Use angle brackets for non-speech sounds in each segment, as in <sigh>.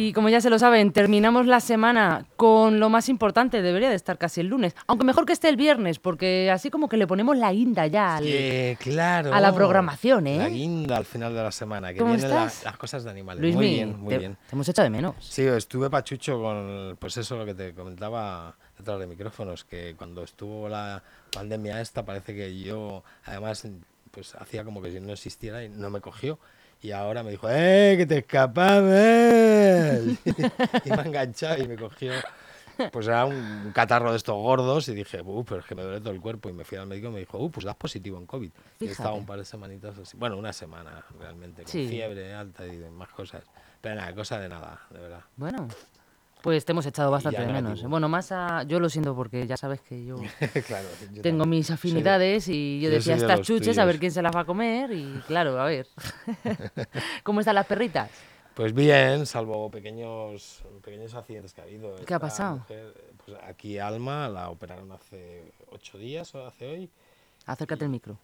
Y como ya se lo saben, terminamos la semana con lo más importante, debería de estar casi el lunes, aunque mejor que esté el viernes, porque así como que le ponemos la guinda ya al- Sí, claro. a la programación, ¿eh? La guinda al final de la semana, que ¿Cómo vienen la- las cosas de animales. Luismi, muy bien, muy te, bien. te hemos echado de menos. Sí, estuve pachucho con, pues eso lo que te comentaba detrás de micrófonos, que cuando estuvo la pandemia esta, parece que yo, además, pues hacía como que si no existiera y no me cogió. Y ahora me dijo, ¡eh, que te escapabas! <laughs> y me ha enganchado y me cogió. Pues era un catarro de estos gordos y dije, uh, pero es que me duele todo el cuerpo. Y me fui al médico y me dijo, uh, pues das positivo en COVID. Y he estado Fíjate. un par de semanitas así. Bueno, una semana realmente, con Sí. fiebre alta y demás cosas. Pero nada, cosa de nada, de verdad. Bueno, pues te hemos echado bastante de menos. negativo. Bueno, más a... Yo lo siento porque ya sabes que yo <laughs> claro. yo tengo también. mis afinidades y yo yo decía de estas chuches a ver quién se las va a comer y <laughs> claro, a ver. <laughs> ¿Cómo están las perritas? Pues bien, salvo pequeños, pequeños accidentes que ha habido. ¿Qué ha pasado? mujer, pues aquí Alma la operaron hace ocho días o hace hoy. Acércate el micro.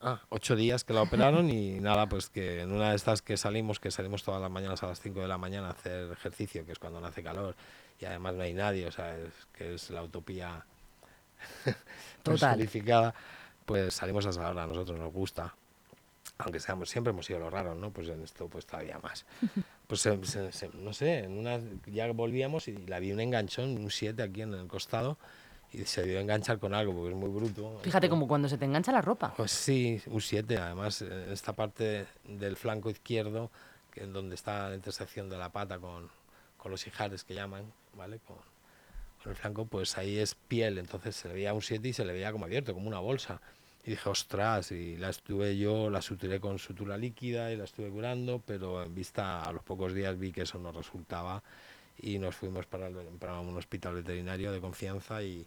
Ah, ocho días que la operaron y nada, pues que en una de estas que salimos, que salimos todas las mañanas a las 5 de la mañana a hacer ejercicio, que es cuando no hace calor y además no hay nadie, o sea, es, que es la utopía <laughs> personificada, pues salimos a esa hora, a nosotros nos gusta. Aunque seamos, siempre hemos sido los raros, ¿no? Pues en esto pues todavía más. <laughs> Pues se- se- se- no sé, en una, ya volvíamos y la vi un enganchón, un 7 aquí en el costado y se a enganchar con algo porque es muy bruto. Fíjate Esto- como cuando se te engancha la ropa. pues sí, un 7, además en esta parte del flanco izquierdo, que es donde está la intersección de la pata con, con los ijares que llaman, ¿vale? Con, con el flanco, pues ahí es piel, entonces se le veía un 7 y se le veía como abierto, como una bolsa. Y dije, ostras, y la estuve yo, la suturé con sutura líquida y la estuve curando, pero en vista a los pocos días vi que eso no resultaba y nos fuimos para, el- para un hospital veterinario de confianza y,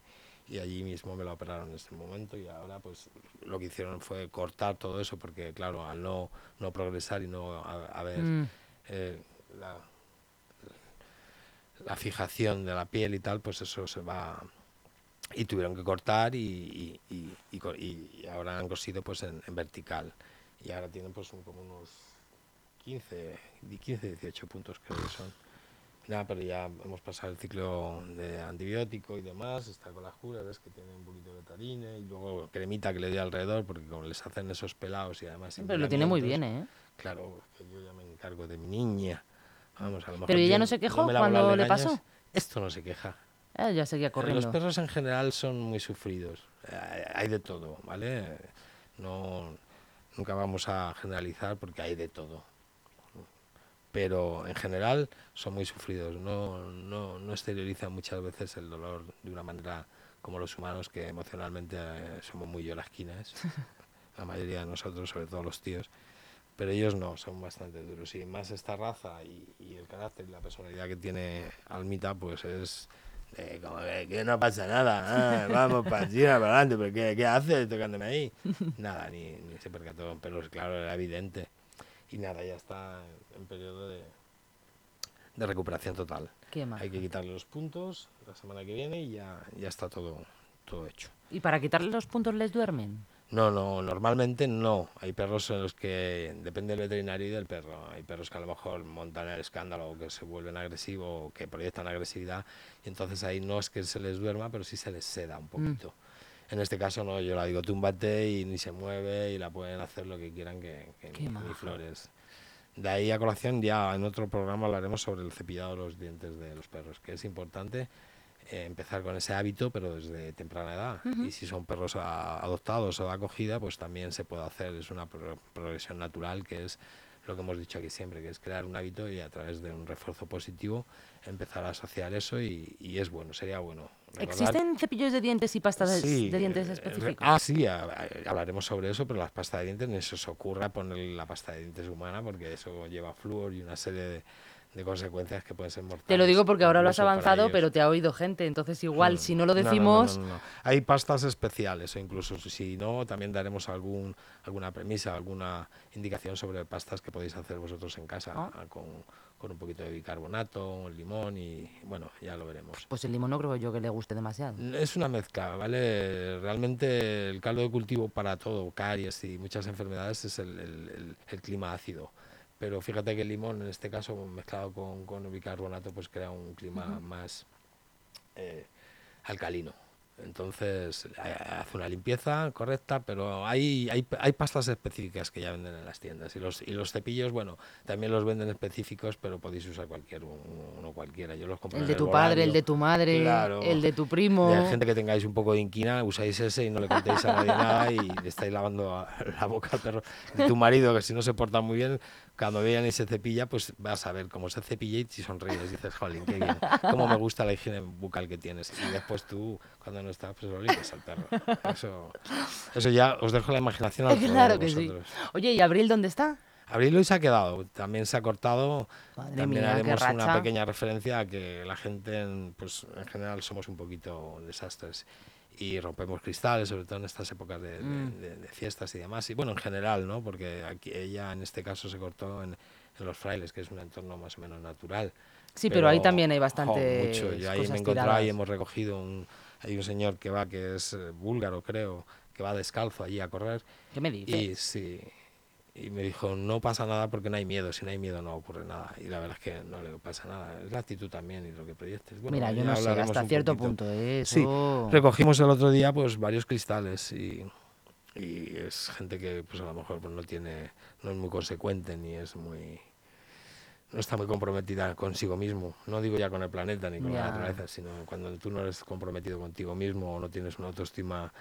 y allí mismo me la operaron en ese momento y ahora pues lo que hicieron fue cortar todo eso porque claro, al no, no progresar y no ha- haber Mm. eh, la, la fijación de la piel y tal, pues eso se va y tuvieron que cortar y, y, y- y ahora han cosido pues en, en vertical y ahora tienen pues un- como unos 15, di- 15, 18 puntos creo que son. Nada, pero ya hemos pasado el ciclo de antibiótico y demás, está con las curas, ves que tiene un poquito de betarine y luego cremita que le doy alrededor porque como les hacen esos pelados y además... Pero lo tiene muy bien, ¿eh? Claro, que yo ya me encargo de mi niña. Vamos, a lo mejor Pero ella no se quejó las cuando le pasó. Esto no se queja. Eh, ya seguía corriendo. Los perros en general son muy sufridos. Hay de todo, ¿vale? No, nunca vamos a generalizar porque hay de todo. Pero en general son muy sufridos. No, no, no exteriorizan muchas veces el dolor de una manera como los humanos, que emocionalmente eh, somos muy llorasquinas. <laughs> La mayoría de nosotros, sobre todo los tíos. Pero ellos no, son bastante duros. Y más esta raza y, y el carácter y la personalidad que tiene Almita, pues es como que, que no pasa nada. ah, <laughs> vamos para encima, para adelante, pero ¿qué, qué haces tocándome ahí? <laughs> Nada, ni, ni se percató, pero claro, era evidente. Y nada, ya está en periodo de, de recuperación total. Qué. Hay que quitarle los puntos la semana que viene y ya, ya está todo, todo hecho. ¿Y para quitarle los puntos les duermen? No, no, normalmente no. Hay perros en los que depende del veterinario y del perro. Hay perros que a lo mejor montan el escándalo o que se vuelven agresivos o que proyectan agresividad y entonces ahí no es que se les duerma, pero sí se les seda un poquito. En este caso no, yo la digo túmbate y ni se mueve y la pueden hacer lo que quieran que, que ni, ni flores. De ahí a colación ya en otro programa hablaremos sobre el cepillado de los dientes de los perros, que es importante eh, empezar con ese hábito, pero desde temprana edad. Y si son perros a- adoptados o de acogida, pues también se puede hacer. Es una pro- progresión natural que es lo que hemos dicho aquí siempre, que es crear un hábito y a través de un refuerzo positivo empezar a asociar eso y, y es bueno, sería bueno. Recordar- ¿Existen cepillos de dientes y pastas de- Sí, de dientes eh, específicos? Ah, sí, hablaremos sobre eso, pero las pastas de dientes ni se os ocurra poner la pasta de dientes humana porque eso lleva flúor y una serie de, de consecuencias que pueden ser mortales. Te lo digo porque ahora lo has avanzado, pero te ha oído gente. Entonces, igual, Mm. si no lo decimos, no, no, no. Hay pastas especiales o incluso si no, también daremos algún, alguna premisa, alguna indicación sobre pastas que podéis hacer vosotros en casa Ah. ah, con, con un poquito de bicarbonato, limón y bueno, ya lo veremos. pues el limón no creo yo que le guste demasiado. Es una mezcla, ¿vale? Realmente el caldo de cultivo para todo, caries y muchas enfermedades es el, el- el- el clima ácido. Pero fíjate que el limón, en este caso, mezclado con, con bicarbonato, pues crea un clima más eh, alcalino. Entonces hace una limpieza correcta, pero hay, hay, hay, pastas específicas que ya venden en las tiendas. Y los, y los cepillos, bueno, también los venden específicos, pero podéis usar cualquier uno, cualquiera. Yo los compro el de tu padre, el de tu madre, el de tu primo. hay gente que tengáis un poco de inquina, usáis ese y no le contéis a nadie nada y le estáis lavando <laughs> la boca al perro. De tu marido, que si no se porta muy bien, cuando vean y se cepilla, pues vas a ver cómo se cepilla y si sonríes. Dices, jolín, qué bien, cómo me gusta la higiene bucal que tienes. Y después tú, cuando no estás, pues lo limpias al perro. Eso, eso ya os dejo la imaginación al <laughs> Claro que sí. Oye, ¿y Abril dónde está? Abril hoy se ha quedado, también se ha cortado. también haremos una pequeña referencia a que la gente, pues en general, somos un poquito desastres y rompemos cristales, sobre todo en estas épocas de, mm. fiestas y demás. Y bueno, en general, ¿no? Porque aquí ella en este caso se cortó en, los frailes, que es un entorno más o menos natural. Sí, pero, ahí también hay bastante. mucho. Yo ahí me encontré y hemos recogido un. Hay un señor que va, que es eh, búlgaro, creo, que va descalzo allí a correr. ¿Qué me dices? Y sí, y me dijo, no pasa nada porque no hay miedo, si no hay miedo no ocurre nada. Y la verdad es que no le pasa nada, es la actitud también y lo que proyectes. Mira, yo no sé, hasta cierto punto eso... Sí, recogimos el otro día pues varios cristales y, y es gente que pues a lo mejor pues, no tiene, no es muy consecuente ni es muy... No está muy comprometida consigo mismo, no digo ya con el planeta ni con la naturaleza, sino cuando tú no eres comprometido contigo mismo o no tienes una autoestima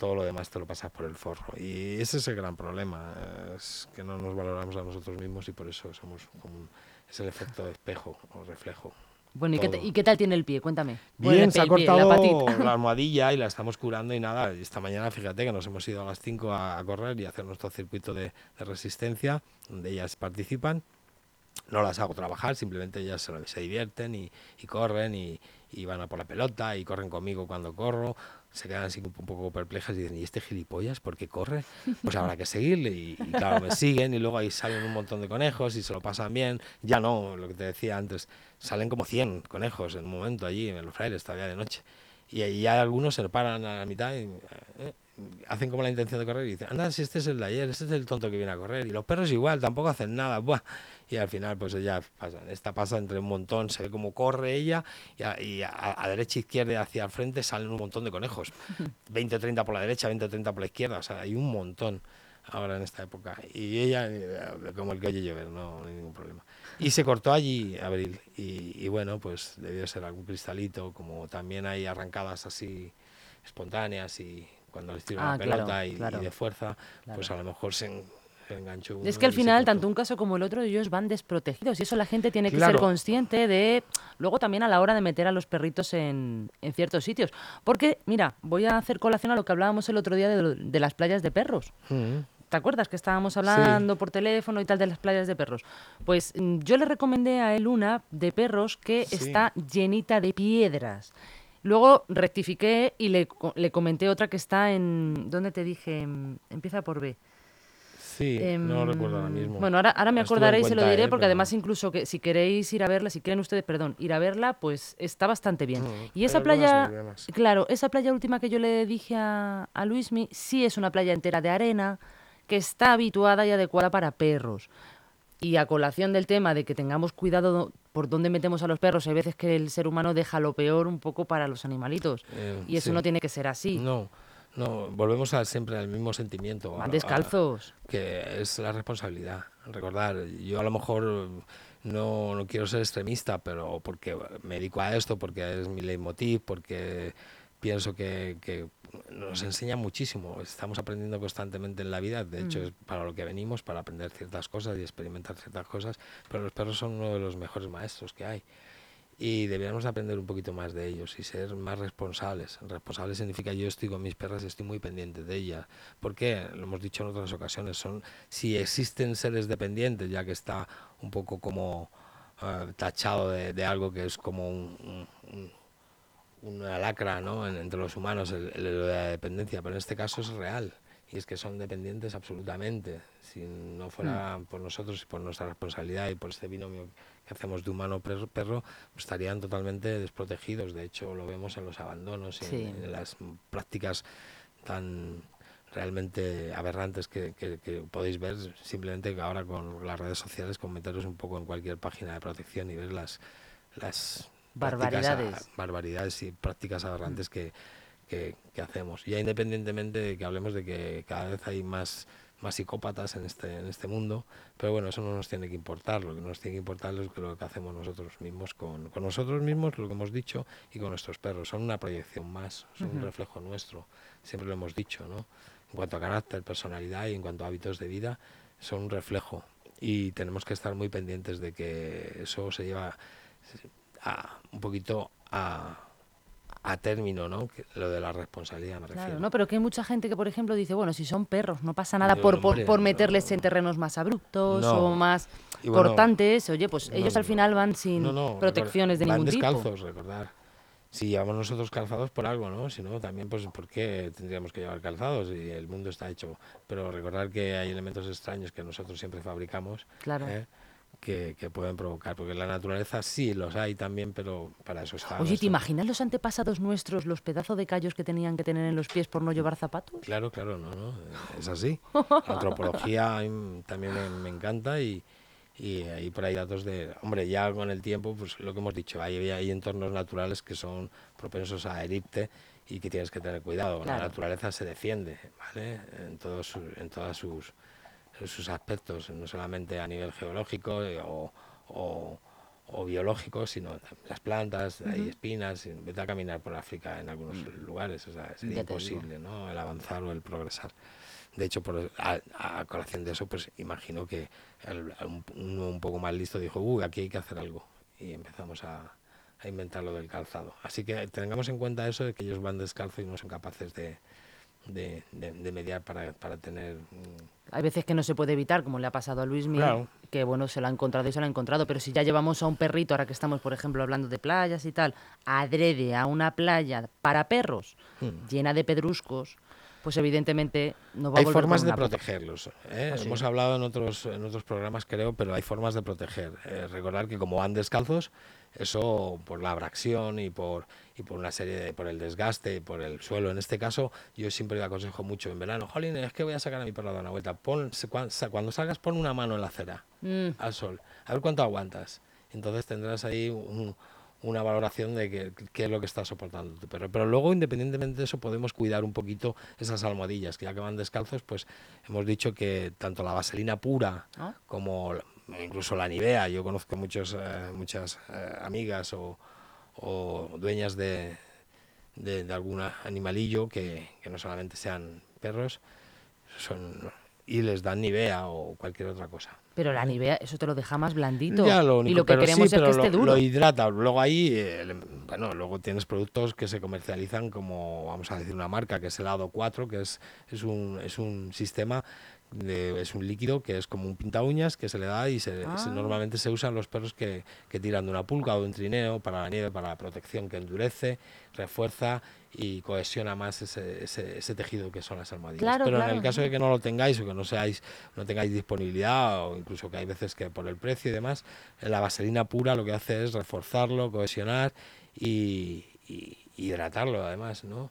todo lo demás te lo pasas por el forro. Y ese es el gran problema, es que no nos valoramos a nosotros mismos y por eso somos como es el efecto de espejo o reflejo. Bueno, ¿y qué, tal tiene el pie? Cuéntame. Bien, se ha cortado la, <laughs> almohadilla y la estamos curando y nada, esta mañana fíjate que nos hemos ido a las 5 a, correr y a hacer nuestro circuito de, resistencia, donde ellas participan. No las hago trabajar, simplemente ellas se, se divierten y, corren y, y, van a por la pelota y corren conmigo cuando corro se quedan así un poco perplejas y dicen, ¿y este gilipollas por qué corre? Pues habrá que seguirle. Y, claro, me siguen y luego ahí salen un montón de conejos y se lo pasan bien. Ya no, lo que te decía antes, salen como 100 conejos en un momento allí en los frailes, todavía de noche. Y, ahí ya algunos se paran a la mitad y eh, hacen como la intención de correr y dicen, anda, si este es el de ayer, este es el tonto que viene a correr. Y los perros igual, tampoco hacen nada. Buah. Y al final, pues ella pasa. Esta pasa entre un montón, se ve como corre ella y, a, derecha, izquierda y hacia el frente salen un montón de conejos. <laughs> 20 30 por la derecha, 20 30 por la izquierda. O sea, hay un montón ahora en esta época. Y ella, eh, como el que oye llover, no, hay ningún problema. Y se cortó allí, Abril. Y, bueno, pues debió ser algún cristalito, como también hay arrancadas así espontáneas y cuando les tiro la ah, pelota y, de fuerza, pues a lo mejor se, Es que al final, tanto un caso como el otro, ellos van desprotegidos y eso la gente tiene que ser consciente de. Luego también a la hora de meter a los perritos en, en, ciertos sitios. Porque, mira, voy a hacer colación a lo que hablábamos el otro día de, las playas de perros. Mm. ¿Te acuerdas que estábamos hablando por teléfono y tal de las playas de perros? Pues mm, yo le recomendé a él una de perros que está llenita de piedras. Luego rectifiqué y le, le, comenté otra que está en... ¿Dónde te dije? Empieza por B. Sí, no lo recuerdo ahora mismo. Bueno, ahora, ahora me acordaré y se lo diré, porque además incluso que si queréis ir a verla, si quieren ustedes, perdón, ir a verla, pues está bastante bien. y esa playa, claro, esa playa última que yo le dije a, a Luismi, sí es una playa entera de arena, que está habituada y adecuada para perros. Y a colación del tema de que tengamos cuidado por dónde metemos a los perros, hay veces que el ser humano deja lo peor un poco para los animalitos. Eh, y eso no tiene que ser así. No, no, volvemos a siempre al mismo sentimiento. Van descalzos. que es la responsabilidad. Recordar, yo a lo mejor no, no quiero ser extremista, pero porque me dedico a esto, porque es mi leitmotiv, porque pienso que, que nos enseña muchísimo. Estamos aprendiendo constantemente en la vida. De hecho, mm. es para lo que venimos, para aprender ciertas cosas y experimentar ciertas cosas. Pero los perros son uno de los mejores maestros que hay. Y deberíamos aprender un poquito más de ellos y ser más responsables. Responsables significa yo estoy con mis perras y estoy muy pendiente de ellas. ¿Por qué? Lo hemos dicho en otras ocasiones. Son, si existen seres dependientes, ya que está un poco como eh, tachado de, de, algo que es como un una lacra ¿no? entre los humanos, el, de la dependencia, pero en este caso es real. Y es que son dependientes absolutamente. Si no fuera mm. por nosotros y por nuestra responsabilidad y por este binomio hacemos de humano-perro, pues estarían totalmente desprotegidos. De hecho, lo vemos en los abandonos y en, las prácticas tan realmente aberrantes que, podéis ver simplemente ahora con las redes sociales, con meteros un poco en cualquier página de protección y ver las, las barbaridades. barbaridades y prácticas aberrantes que, que, hacemos. Ya independientemente de que hablemos de que cada vez hay más más psicópatas en este, en este mundo, pero bueno, eso no nos tiene que importar, lo que nos tiene que importar es lo que hacemos nosotros mismos con, con nosotros mismos, lo que hemos dicho, y con nuestros perros. Son una proyección más, son un reflejo nuestro, siempre lo hemos dicho, ¿no? En cuanto a carácter, personalidad y en cuanto a hábitos de vida, son un reflejo. Y tenemos que estar muy pendientes de que eso se lleva a, un poquito a, a término, ¿no? lo de la responsabilidad, me claro, no, pero que hay mucha gente que, por ejemplo, dice, bueno, si son perros, no pasa nada por, por, meterles en terrenos más abruptos o más cortantes. Oye, pues ellos al final van sin protecciones de ningún tipo. Van descalzos, recordar. Si llevamos nosotros calzados por algo, ¿no? Si no, también, pues, ¿por qué tendríamos que llevar calzados? Y el mundo está hecho. Pero recordar que hay elementos extraños que nosotros siempre fabricamos. Claro. ¿eh? Que, pueden provocar, porque la naturaleza sí los hay también, pero para eso está. Oye, ¿te imaginas los antepasados nuestros, los pedazos de callos que tenían que tener en los pies por no llevar zapatos? Claro, claro, no, no, es así. <laughs> La antropología también me, encanta y, y hay por ahí datos de, hombre, ya con el tiempo, pues lo que hemos dicho, hay, hay entornos naturales que son propensos a herirte y que tienes que tener cuidado. La naturaleza se defiende, ¿vale? En, todos, en todas sus sus aspectos, no solamente a nivel geológico eh, o, o, biológico, sino las plantas, hay espinas, vete a caminar por África en algunos mm. lugares, o sea, sería imposible ¿no? el avanzar o el progresar. De hecho, por, a, colación de eso, pues imagino que uno un poco más listo dijo, uy, aquí hay que hacer algo. Y empezamos a, a inventar lo del calzado. Así que tengamos en cuenta eso de que ellos van descalzos y no son capaces de, de, de, mediar para, para tener... Hay veces que no se puede evitar, como le ha pasado a Luis Miguel, que bueno, se lo ha encontrado y se lo ha encontrado, pero si ya llevamos a un perrito, ahora que estamos, por ejemplo, hablando de playas y tal, adrede a una playa para perros hmm. llena de pedruscos, pues evidentemente no va hay a volver formas de protegerlos ¿eh? ¿Ah, hemos hablado en otros en otros programas creo pero hay formas de proteger eh, recordar que como van descalzos eso por la abracción y por, y por una serie de, por el desgaste, por el suelo. En este caso, yo siempre le aconsejo mucho en verano, jolín, es que voy a sacar a mi perro a dar una vuelta. Pon, cuando salgas, pon una mano en la acera, mm. al sol, a ver cuánto aguantas. Entonces tendrás ahí una valoración de qué, es lo que está soportando tu perro. Pero luego, independientemente de eso, podemos cuidar un poquito esas almohadillas, que ya que van descalzos, pues hemos dicho que tanto la vaselina pura ah. como incluso la Nivea. Yo conozco muchos, eh, muchas eh, amigas o, dueñas de, de, algún animalillo que, no solamente sean perros, son y les dan Nivea o cualquier otra cosa. Pero la Nivea, eso te lo deja más blandito. y lo que queremos es que esté duro. Lo hidrata. Luego ahí, eh, bueno, luego tienes productos que se comercializan como, vamos a decir, una marca que es el ADO 4, que es, es, un, es un sistema es un líquido que es como un pinta uñas que se le da y se, ah. normalmente se usan los perros que, que, tiran de una pulga o de un trineo para la nieve, para la protección que endurece, refuerza y cohesiona más ese, ese, tejido que son las almohadillas. Pero en el caso de que no lo tengáis o que no seáis, no tengáis disponibilidad o incluso que hay veces que por el precio y demás, la vaselina pura lo que hace es reforzarlo, cohesionar y, hidratarlo además, ¿no?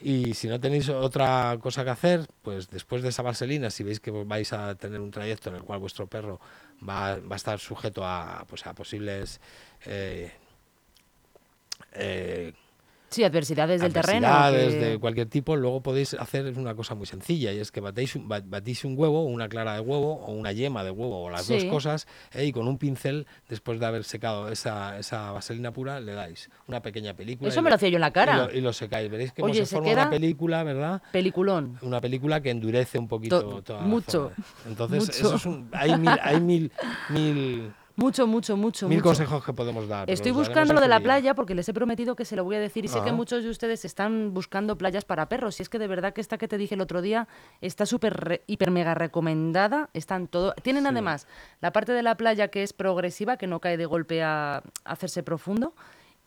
Y si no tenéis otra cosa que hacer, pues después de esa vaselina, si veis que vais a tener un trayecto en el cual vuestro perro va, va a estar sujeto a, pues a posibles eh, eh, Sí, adversidades del terreno. Adversidades de cualquier tipo, luego podéis hacer una cosa muy sencilla y es que batéis un, batís un huevo, una clara de huevo o una yema de huevo o las dos cosas eh, y con un pincel, después de haber secado esa, esa vaselina pura, le dais una pequeña película. Eso me lo hacía yo en la cara. Y lo, secáis. Veréis que se, forma una película, ¿verdad? Peliculón. Una película que endurece un poquito toda Mucho. Entonces, Eso es un, hay mil, hay mil, mil mucho, mucho, mucho. Mil consejos que podemos dar. Estoy buscando lo de la playa porque les he prometido que se lo voy a decir y sé que muchos de ustedes están buscando playas para perros. Y es que de verdad que esta que te dije el otro día está súper, hiper, mega recomendada. Están todo. Tienen además la parte de la playa que es progresiva, que no cae de golpe a hacerse profundo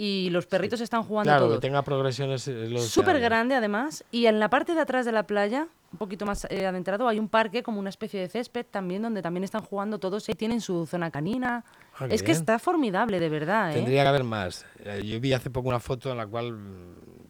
y los perritos están jugando claro, que tenga progresiones súper grande además y en la parte de atrás de la playa un poquito más eh, adentrado hay un parque como una especie de césped también donde también están jugando todos y tienen su zona canina. Ah, es que está formidable de verdad ¿eh? tendría que haber más. Eh, yo vi hace poco una foto en la cual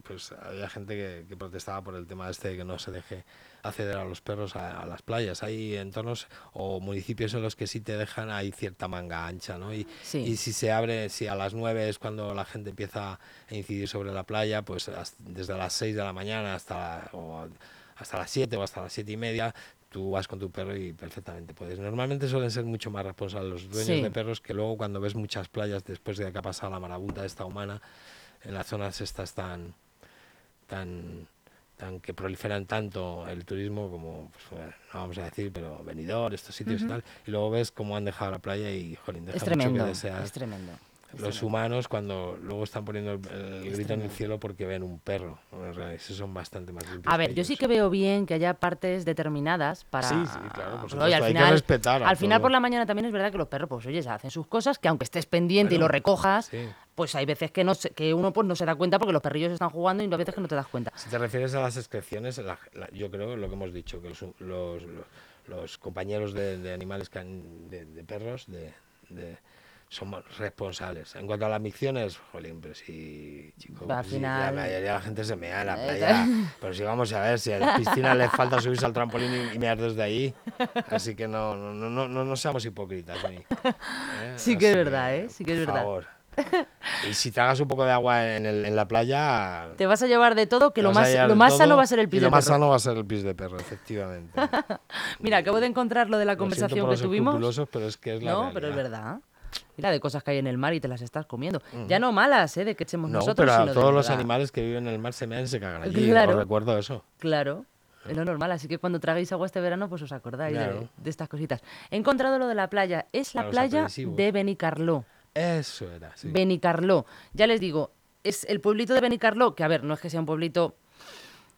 pues había gente que, protestaba por el tema este de que no se deje acceder a los perros a, las playas. Hay entornos o municipios en los que sí te dejan, hay cierta manga ancha, ¿no? Y, y si se abre, si a las 9 es cuando la gente empieza a incidir sobre la playa, pues desde las 6 de la mañana hasta, hasta las 7 o hasta las 7 y media tú vas con tu perro y perfectamente puedes. Normalmente suelen ser mucho más responsables los dueños de perros que luego cuando ves muchas playas después de que ha pasado la marabunta esta humana en las zonas estas tan tan tan que proliferan tanto el turismo como pues, no vamos a decir pero venidor estos sitios y tal y luego ves cómo han dejado la playa y jolín deja es tremendo, mucho que es tremendo los humanos cuando luego están poniendo el, grito en el cielo porque ven un perro. Esos son bastante más limpios. A ver, yo sí que veo bien que haya partes determinadas para... Sí, sí, claro, por al hay final, que respetar. Al final por la mañana también es verdad que los perros, pues oye, hacen sus cosas, que aunque estés pendiente y lo recojas, pues hay veces que no que uno pues no se da cuenta porque los perrillos están jugando y hay veces que no te das cuenta. Si te refieres a las excreciones, yo creo lo que hemos dicho, que los, los, los, compañeros de, animales que han, de, perros, de somos responsables. En cuanto a las micciones, jolín, pero si, chicos, al final... la mayoría de la gente se mea en la playa. pero si vamos a ver, si a las piscinas les falta subirse al trampolín y, mear desde ahí. Así que no, no, no, no, no seamos hipócritas. ¿eh? Sí que es verdad, ¿eh? Sí que es verdad. Favor. Y si te hagas un poco de agua en, el, en, la playa. Te vas a llevar de todo, que lo más, lo más sano va a ser el pis de perro. Lo más sano va a ser el pis de perro, efectivamente. <laughs> Mira, acabo de encontrar lo de la conversación que tuvimos. pero es que es la No, pero es verdad. Mira, de cosas que hay en el mar y te las estás comiendo. Ya no malas, ¿eh? De que echemos nosotros. pero a todos los animales que viven en el mar se mean y se cagan allí. Claro. Os recuerdo eso. Claro. Es lo normal, así que cuando traguéis agua este verano, pues os acordáis de, estas cositas. He encontrado lo de la playa. Es la playa de Benicarló. Eso era, sí. Benicarló. Ya les digo, es el pueblito de Benicarló, que a ver, no es que sea un pueblito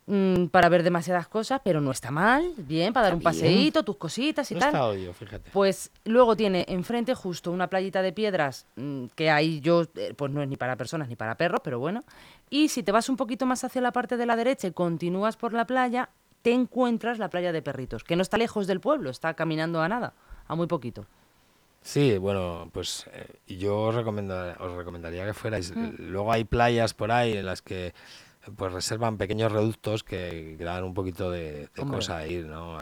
Mm, para ver demasiadas cosas, pero no está mal, bien, para dar un paseíto, tus cositas y no tal. Está odio, fíjate. Pues luego tiene enfrente justo una playita de piedras mm, que ahí yo, eh, pues no es ni para personas ni para perros, pero bueno. Y si te vas un poquito más hacia la parte de la derecha y continúas por la playa, te encuentras la playa de perritos, que no está lejos del pueblo, está caminando a nada, a muy poquito. Sí, bueno, pues eh, yo os, os recomendaría que fuerais. Mm. Luego hay playas por ahí en las que pues reservan pequeños reductos que, dan un poquito de, cosa a ir, ¿no?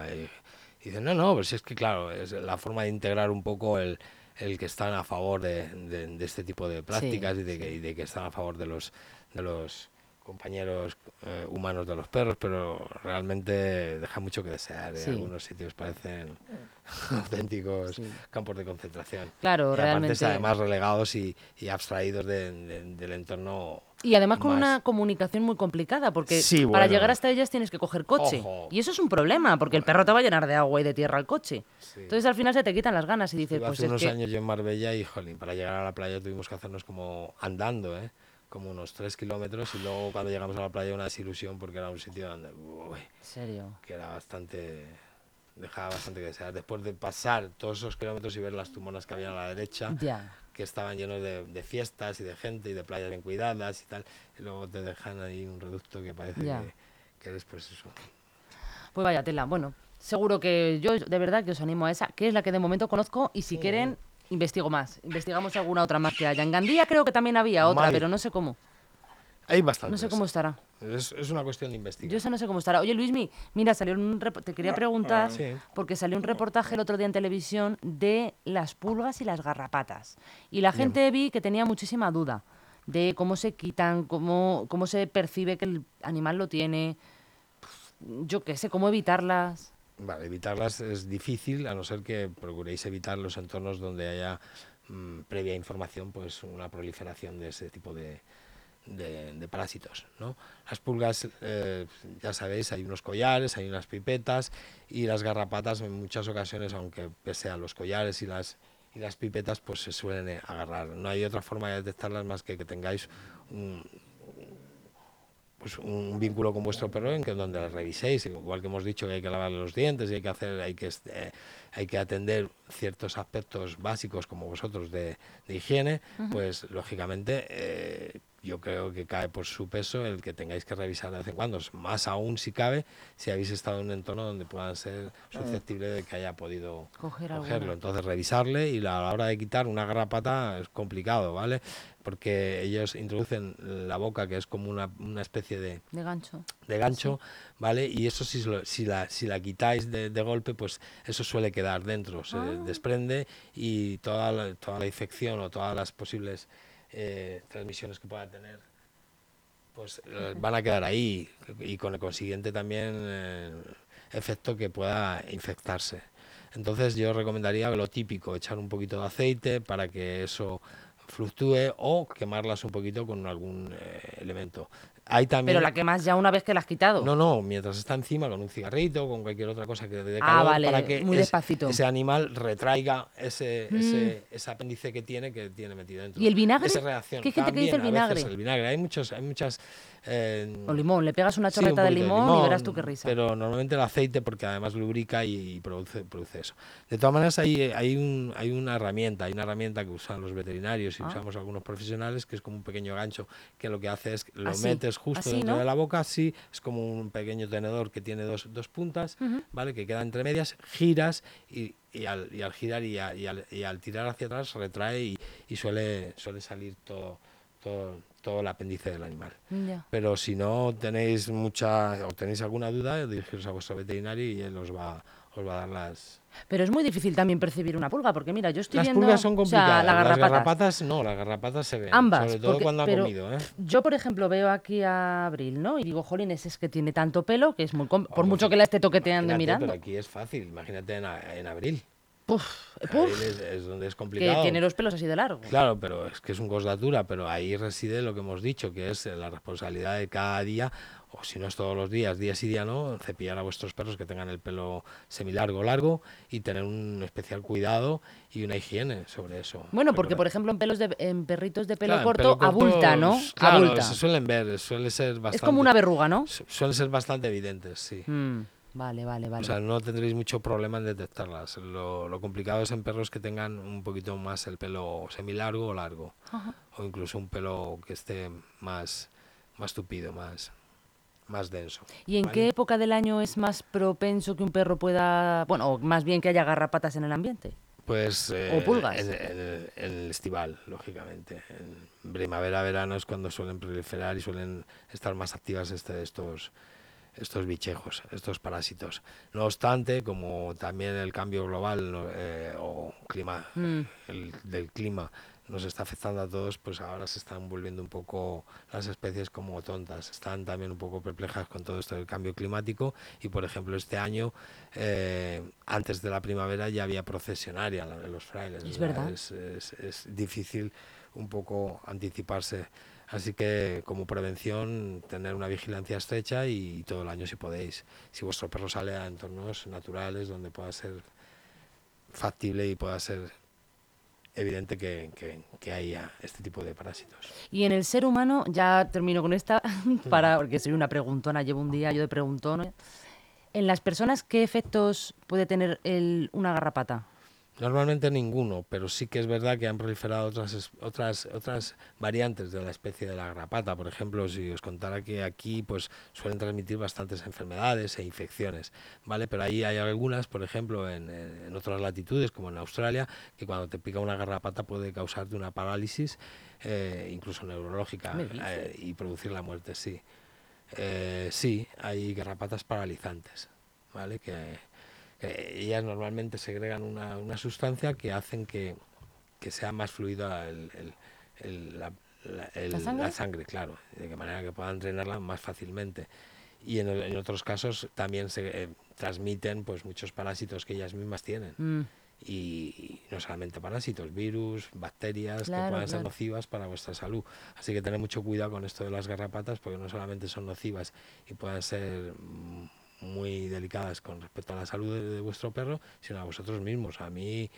y dicen, no, no, pues si es que claro, es la forma de integrar un poco el, el que están a favor de, de, este tipo de prácticas y, de que, y de que están a favor de los, de los compañeros eh, humanos de los perros, pero realmente deja mucho que desear. En ¿eh? algunos sitios parecen <laughs> auténticos campos de concentración. Claro, y realmente. además relegados y, y abstraídos del entorno. Y además con una comunicación muy complicada, porque para llegar hasta ellas tienes que coger coche. Y eso es un problema, porque el perro te va a llenar de agua y de tierra al coche. Entonces al final se te quitan las ganas y dices, pues hace unos años yo en Marbella y, jolín, para llegar a la playa tuvimos que hacernos como andando, ¿eh? como unos 3 kilómetros y luego cuando llegamos a la playa una desilusión porque era un sitio donde uy, serio? que era bastante dejaba bastante que desear después de pasar todos esos kilómetros y ver las tumonas que había a la derecha que estaban llenos de, fiestas y de gente y de playas bien cuidadas y tal y luego te dejan ahí un reducto que parece que, que después eso pues vaya tela bueno seguro que yo de verdad que os animo a esa que es la que de momento conozco y si quieren investigo más. Investigamos alguna otra más que haya. En Gandía creo que también había otra, pero no sé cómo. Hay bastante. No sé cómo estará. Es, una cuestión de investigar. Yo eso no sé cómo estará. Oye, Luismi, mira, salió un te quería preguntar, porque salió un reportaje el otro día en televisión de las pulgas y las garrapatas. Y la gente vi que tenía muchísima duda de cómo se quitan, cómo, cómo se percibe que el animal lo tiene. Yo qué sé, cómo evitarlas. Vale, evitarlas es difícil, a no ser que procuréis evitar los entornos donde haya mm, previa información, pues una proliferación de ese tipo de, de, parásitos. ¿no? Las pulgas, eh, ya sabéis, hay unos collares, hay unas pipetas y las garrapatas en muchas ocasiones, aunque pese a los collares y las, y las pipetas, pues se suelen agarrar. No hay otra forma de detectarlas más que que tengáis un, pues un vínculo con vuestro perro en que donde la reviséis, igual que hemos dicho que hay que lavar los dientes y hay que hacer, hay que eh, hay que atender ciertos aspectos básicos como vosotros de, higiene, pues lógicamente eh, yo creo que cae por su peso el que tengáis que revisar de vez en cuando, más aún si cabe, si habéis estado en un entorno donde puedan ser susceptibles de que haya podido cogerlo. Entonces revisarle y a la hora de quitar una garrapata es complicado, ¿vale? Porque ellos introducen la boca, que es como una, una especie de, de gancho, de gancho ¿vale? Y eso si, si, la, si la quitáis de, golpe, pues eso suele quedar dentro, se ah. desprende y toda la, toda la infección o todas las posibles eh, transmisiones que pueda tener, pues eh, van a quedar ahí y con el consiguiente también eh, efecto que pueda infectarse. Entonces yo recomendaría lo típico, echar un poquito de aceite para que eso fluctúe o quemarlas un poquito con algún elemento. Pero la quemas ya una vez que la has quitado. No, no, mientras está encima con un cigarrito, con cualquier otra cosa que dé ah, calor, para que ese animal retraiga ese, mm. ese, ese, apéndice que tiene que tiene metido dentro. ¿Y el vinagre? Esa reacción. ¿Qué gente que dice el vinagre? el vinagre. Hay, muchos, hay muchas eh, o limón, le pegas una chorreta de, limón y verás tú qué risa. Pero normalmente el aceite porque además lubrica y, produce, produce eso. De todas maneras hay, hay, un, hay una herramienta, hay una herramienta que usan los veterinarios y ah. usamos algunos profesionales que es como un pequeño gancho que lo que hace es lo metes justo dentro de la boca, así, es como un pequeño tenedor que tiene dos, dos puntas, ¿vale? Que queda entre medias, giras y, y al, y al girar y, y, al, y, al, tirar hacia atrás retrae y, suele, suele salir todo, todo todo el apéndice del animal. Pero si no tenéis mucha o tenéis alguna duda, dirigiros a vuestro veterinario y él os va, os va a dar las... Pero es muy difícil también percibir una pulga, porque mira, yo estoy las viendo... Las pulgas son complicadas, las garrapatas no, las garrapatas se ven, Ambas, sobre todo cuando han comido. ¿eh? Yo, por ejemplo, veo aquí a Abril, ¿no? Y digo, jolines, es que tiene tanto pelo que es muy... por mucho que la esté toqueteando mirando. Pero aquí es fácil, imagínate en, en Abril. Puf, Es, donde es complicado. Que tiene los pelos así de largo. Claro, pero es que es un cosdatura, pero ahí reside lo que hemos dicho, que es la responsabilidad de cada día, o si no es todos los días, días y día no, cepillar a vuestros perros que tengan el pelo semilargo largo y tener un especial cuidado y una higiene sobre eso. Bueno, porque por ejemplo en pelos de, en perritos de pelo corto abulta, ¿no? Claro, se suelen ver, suele ser bastante. Es como una verruga, ¿no? Suelen ser bastante evidentes, sí. Mm. Vale, vale, vale. O sea, no tendréis mucho problema en detectarlas. Lo, lo, complicado es en perros que tengan un poquito más el pelo semilargo o largo. O incluso un pelo que esté más, más tupido, más, más denso. ¿Y en qué época del año es más propenso que un perro pueda, bueno, o más bien que haya garrapatas en el ambiente? Pues ¿O eh, pulgas? En, el estival, lógicamente. En primavera, verano es cuando suelen proliferar y suelen estar más activas este, estos estos bichejos, estos parásitos. No obstante, como también el cambio global eh, o clima, mm. el, del clima nos está afectando a todos, pues ahora se están volviendo un poco las especies como tontas, están también un poco perplejas con todo esto del cambio climático y por ejemplo este año, eh, antes de la primavera ya había procesionaria de los frailes. Es verdad. Es, es difícil un poco anticiparse Así que como prevención, tener una vigilancia estrecha y todo el año si podéis. Si vuestro perro sale a entornos naturales donde pueda ser factible y pueda ser evidente que, que, haya este tipo de parásitos. Y en el ser humano, ya termino con esta, <laughs> para, porque soy una preguntona, llevo un día yo de preguntón. En las personas, ¿qué efectos puede tener una garrapata? Normalmente ninguno, pero sí que es verdad que han proliferado otras, otras, otras variantes de la especie de la garrapata. Por ejemplo, si os contara que aquí pues, suelen transmitir bastantes enfermedades e infecciones, ¿vale? Pero ahí hay algunas, por ejemplo, en, en otras latitudes, como en Australia, que cuando te pica una garrapata puede causarte una parálisis, eh, incluso neurológica, eh, y producir la muerte, sí. Eh, sí, hay garrapatas paralizantes, ¿vale? Que ellas normalmente segregan una, una, sustancia que hacen que, que sea más fluida el, el, la, ¿La, sangre? claro, de manera que puedan drenarla más fácilmente. Y en, en otros casos también se eh, transmiten pues muchos parásitos que ellas mismas tienen. Mm. Y, no solamente parásitos, virus, bacterias que puedan ser nocivas para vuestra salud. Así que tener mucho cuidado con esto de las garrapatas porque no solamente son nocivas y pueden ser mm, muy delicadas con respecto a la salud de, vuestro perro, sino a vosotros mismos. A mí,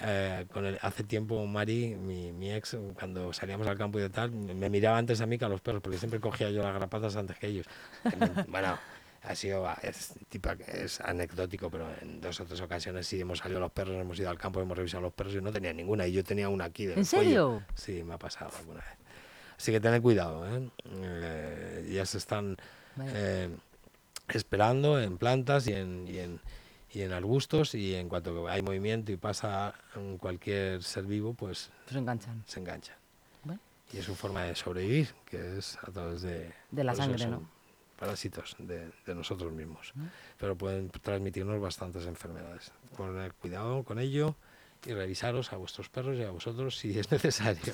eh, con el, hace tiempo, Mari, mi, mi, ex, cuando salíamos al campo y de tal, me miraba antes a mí que a los perros, porque siempre cogía yo las garrapatas antes que ellos. <laughs> bueno, ha sido es, tipo, es anecdótico, pero en dos o tres ocasiones sí hemos salido los perros, hemos ido al campo, hemos revisado los perros y no tenía ninguna, y yo tenía una aquí. ¿En serio? Sí, me ha pasado alguna vez. Así que tened cuidado, ¿eh? Eh, ya se están eh, esperando en plantas y en, y en, y en arbustos y en cuanto hay movimiento y pasa cualquier ser vivo, pues se enganchan. Se enganchan. Y es su forma de sobrevivir, que es a través de... De la sangre, ¿no? Parásitos de, de nosotros mismos. Pero pueden transmitirnos bastantes enfermedades. Poner cuidado con ello y revisaros a vuestros perros y a vosotros si es necesario.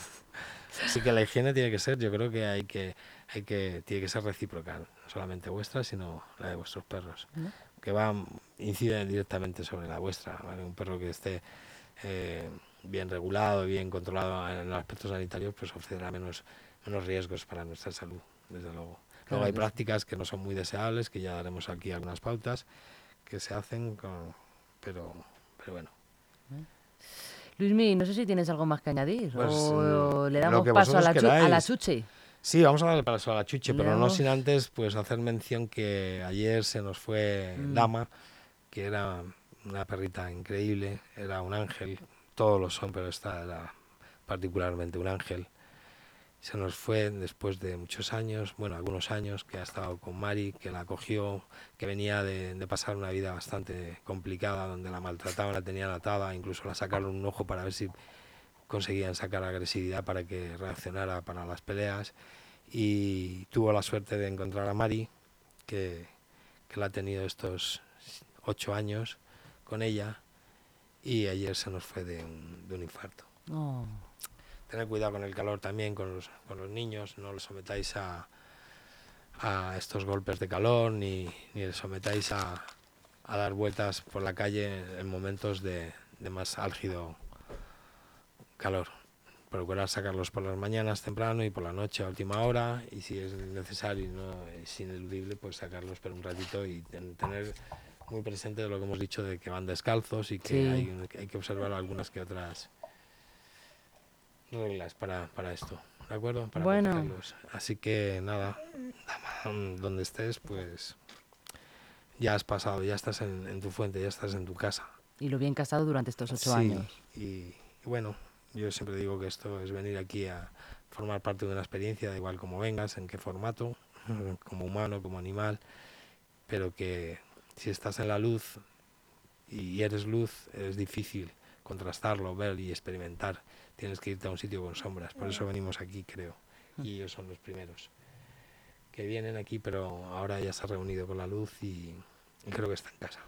Así que la higiene tiene que ser, yo creo que hay que, hay que tiene que ser recíproca, no solamente vuestra, sino la de vuestros perros, que va incide directamente sobre la vuestra. Un perro que esté eh, bien regulado, bien controlado en los aspectos sanitarios, pues ofrecerá menos, menos riesgos para nuestra salud, desde luego. Luego hay prácticas que no son muy deseables, que ya daremos aquí algunas pautas que se hacen, con, pero, pero bueno. Luismi, no sé si tienes algo más que añadir pues, o, le damos paso a la, a la, chuche. Sí, vamos a darle paso a la chuche, pero no sin antes pues hacer mención que ayer se nos fue mm. Dama, que era una perrita increíble, era un ángel, todos lo son, pero esta era particularmente un ángel se nos fue después de muchos años, bueno, algunos años, que ha estado con Mari, que la acogió, que venía de, pasar una vida bastante complicada, donde la maltrataban, la tenían atada, incluso la sacaron un ojo para ver si conseguían sacar agresividad para que reaccionara para las peleas. Y tuvo la suerte de encontrar a Mari, que, que la ha tenido estos ocho años con ella, y ayer se nos fue de un, de un infarto. Oh tener cuidado con el calor también, con los, con los niños, no los sometáis a, a estos golpes de calor, ni, ni les sometáis a, a, dar vueltas por la calle en momentos de, de más álgido calor. Procurar sacarlos por las mañanas temprano y por la noche a última hora y si es necesario y no es ineludible, pues sacarlos por un ratito y tener muy presente lo que hemos dicho de que van descalzos y que hay, hay que observar algunas que otras reglas para, para esto, ¿de acuerdo? Para bueno. Así que nada, donde estés, pues ya has pasado, ya estás en, tu fuente, ya estás en tu casa. Y lo bien estado durante estos ocho años. Y, y bueno, yo siempre digo que esto es venir aquí a formar parte de una experiencia, da igual como vengas, en qué formato, <laughs> como humano, como animal, pero que si estás en la luz y eres luz, es difícil contrastarlo, ver y experimentar tienes que irte a un sitio con sombras. Por eso venimos aquí, creo. Mm. Y ellos son los primeros que vienen aquí, pero ahora ya se ha reunido con la luz y, creo que está en casa.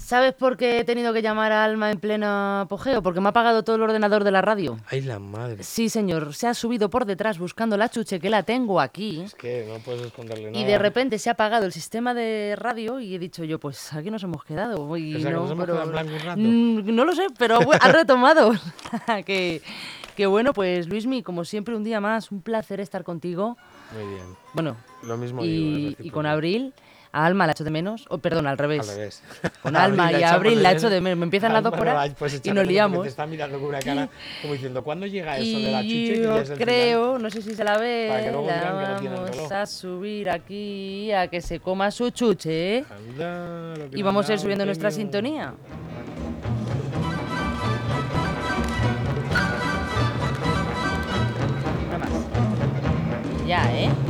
¿Sabes por qué he tenido que llamar a Alma en pleno apogeo? Porque me ha apagado todo el ordenador de la radio. ¡Ay, la madre! Sí, señor. Se ha subido por detrás buscando la chuche que la tengo aquí. Es que no puedes esconderle nada. Y de repente se ha apagado el sistema de radio y he dicho yo, pues aquí nos hemos quedado. Y no, nos hemos quedado en blanco un rato? Mm, no lo sé, pero ha retomado. <laughs> que, que bueno, pues Luismi, como siempre, un día más, un placer estar contigo. Muy bien. Bueno, lo mismo y, y con Abril a Alma la echo de menos, o perdón, al revés. Al revés. Con <laughs> Alma y Abril la echo de menos. Me empiezan las dos por ahí pues y nos liamos. Te está mirando con una cara como diciendo, ¿cuándo llega eso de la chuche? Yo creo, no sé si se la ve, la vamos a subir aquí a que se coma su chuche, ¿eh? y vamos a ir subiendo nuestra sintonía. Ya, ¿eh? Ya.